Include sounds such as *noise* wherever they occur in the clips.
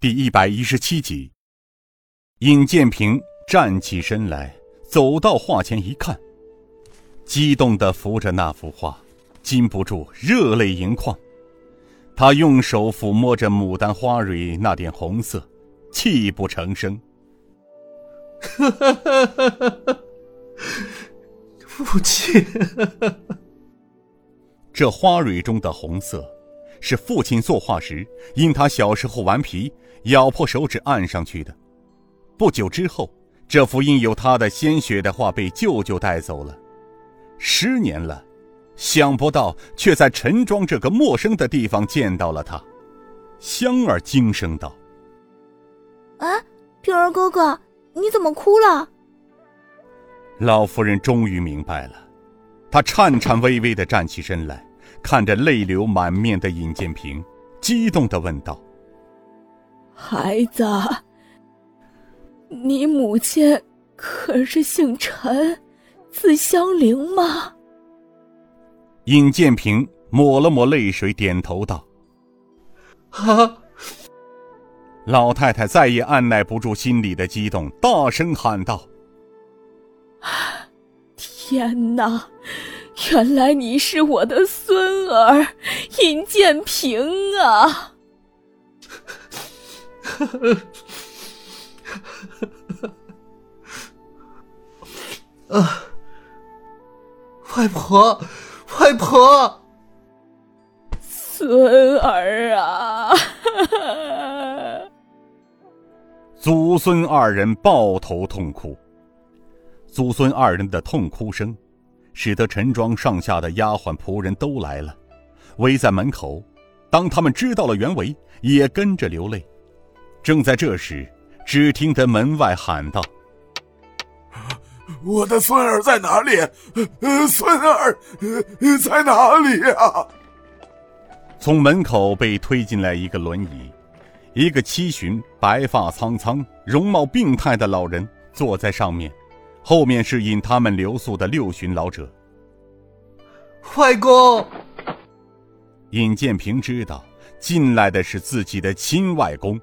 第一百一十七集。尹建平站起身来，走到画前一看，激动的扶着那幅画，禁不住热泪盈眶。他用手抚摸着牡丹花蕊那点红色，泣不成声。*laughs* 父亲，*laughs* 这花蕊中的红色，是父亲作画时因他小时候顽皮，咬破手指按上去的。不久之后，这幅印有他的鲜血的画被舅舅带走了。十年了。想不到，却在陈庄这个陌生的地方见到了他。香儿惊声道：“啊，平儿哥哥，你怎么哭了？”老夫人终于明白了，她颤颤巍巍的站起身来，看着泪流满面的尹建平，激动的问道：“孩子，你母亲可是姓陈，字香菱吗？”尹建平抹了抹泪水，点头道：“啊！”老太太再也按耐不住心里的激动，大声喊道：“天哪！原来你是我的孙儿尹建平啊！” *laughs* 啊，外婆。外婆，孙儿啊！祖孙二人抱头痛哭。祖孙二人的痛哭声，使得陈庄上下的丫鬟仆人都来了，围在门口。当他们知道了原委，也跟着流泪。正在这时，只听得门外喊道。我的孙儿在哪里？孙儿在哪里呀？从门口被推进来一个轮椅，一个七旬、白发苍苍、容貌病态的老人坐在上面，后面是引他们留宿的六旬老者。外公，尹建平知道进来的是自己的亲外公，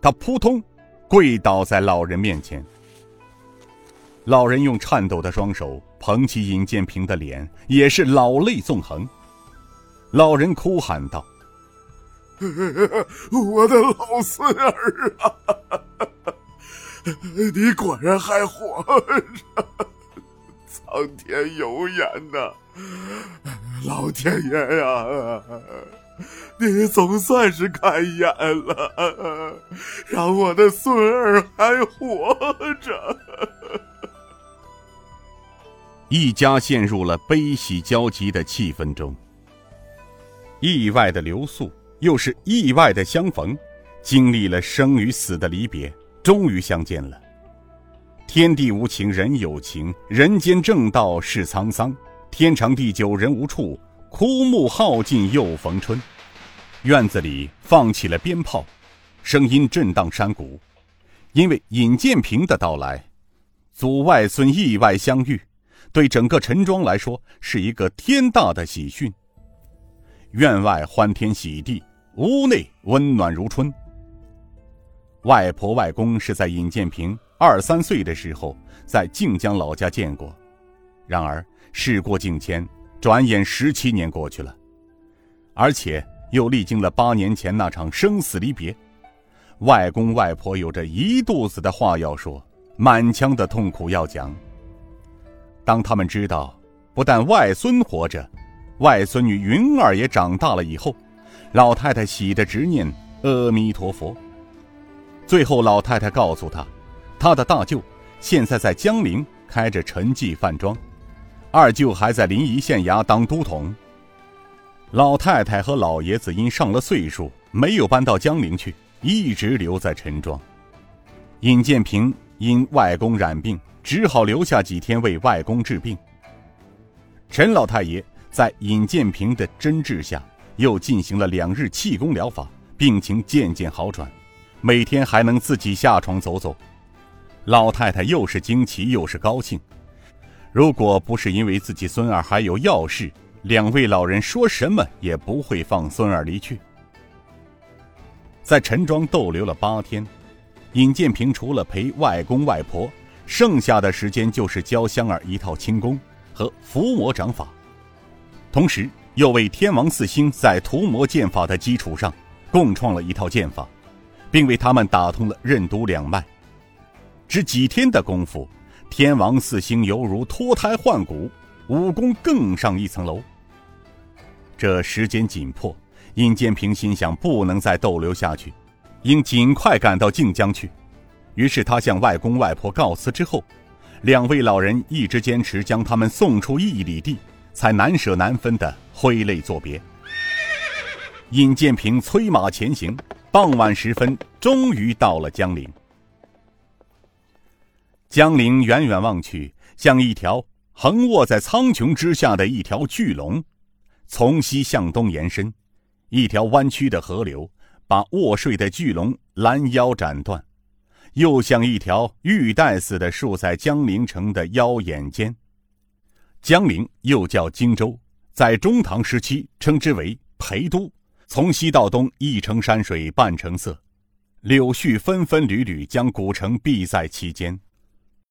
他扑通跪倒在老人面前。老人用颤抖的双手捧起尹建平的脸，也是老泪纵横。老人哭喊道：“ *laughs* 我的老孙儿啊，你果然还活着！苍天有眼呐，老天爷呀，你总算是开眼了，让我的孙儿还活着。”一家陷入了悲喜交集的气氛中。意外的留宿，又是意外的相逢，经历了生与死的离别，终于相见了。天地无情，人有情；人间正道是沧桑，天长地久人无处，枯木耗尽又逢春。院子里放起了鞭炮，声音震荡山谷。因为尹建平的到来，祖外孙意外相遇。对整个陈庄来说是一个天大的喜讯。院外欢天喜地，屋内温暖如春。外婆外公是在尹建平二三岁的时候在靖江老家见过，然而事过境迁，转眼十七年过去了，而且又历经了八年前那场生死离别。外公外婆有着一肚子的话要说，满腔的痛苦要讲。当他们知道，不但外孙活着，外孙女云儿也长大了以后，老太太喜得执念阿弥陀佛。最后，老太太告诉他，他的大舅现在在江陵开着陈记饭庄，二舅还在临沂县衙当都统。老太太和老爷子因上了岁数，没有搬到江陵去，一直留在陈庄。尹建平因外公染病。只好留下几天为外公治病。陈老太爷在尹建平的针治下，又进行了两日气功疗法，病情渐渐好转，每天还能自己下床走走。老太太又是惊奇又是高兴。如果不是因为自己孙儿还有要事，两位老人说什么也不会放孙儿离去。在陈庄逗留了八天。尹建平除了陪外公外婆，剩下的时间就是教香儿一套轻功和伏魔掌法，同时又为天王四星在涂魔剑法的基础上共创了一套剑法，并为他们打通了任督两脉。只几天的功夫，天王四星犹如脱胎换骨，武功更上一层楼。这时间紧迫，尹建平心想不能再逗留下去。应尽快赶到靖江去，于是他向外公外婆告辞之后，两位老人一直坚持将他们送出一里地，才难舍难分的挥泪作别。尹建平催马前行，傍晚时分，终于到了江陵。江陵远远望去，像一条横卧在苍穹之下的一条巨龙，从西向东延伸，一条弯曲的河流。把卧睡的巨龙拦腰斩断，又像一条玉带似的竖在江陵城的腰眼间。江陵又叫荆州，在中唐时期称之为陪都，从西到东一城山水半城色，柳絮纷纷缕缕将古城蔽在其间。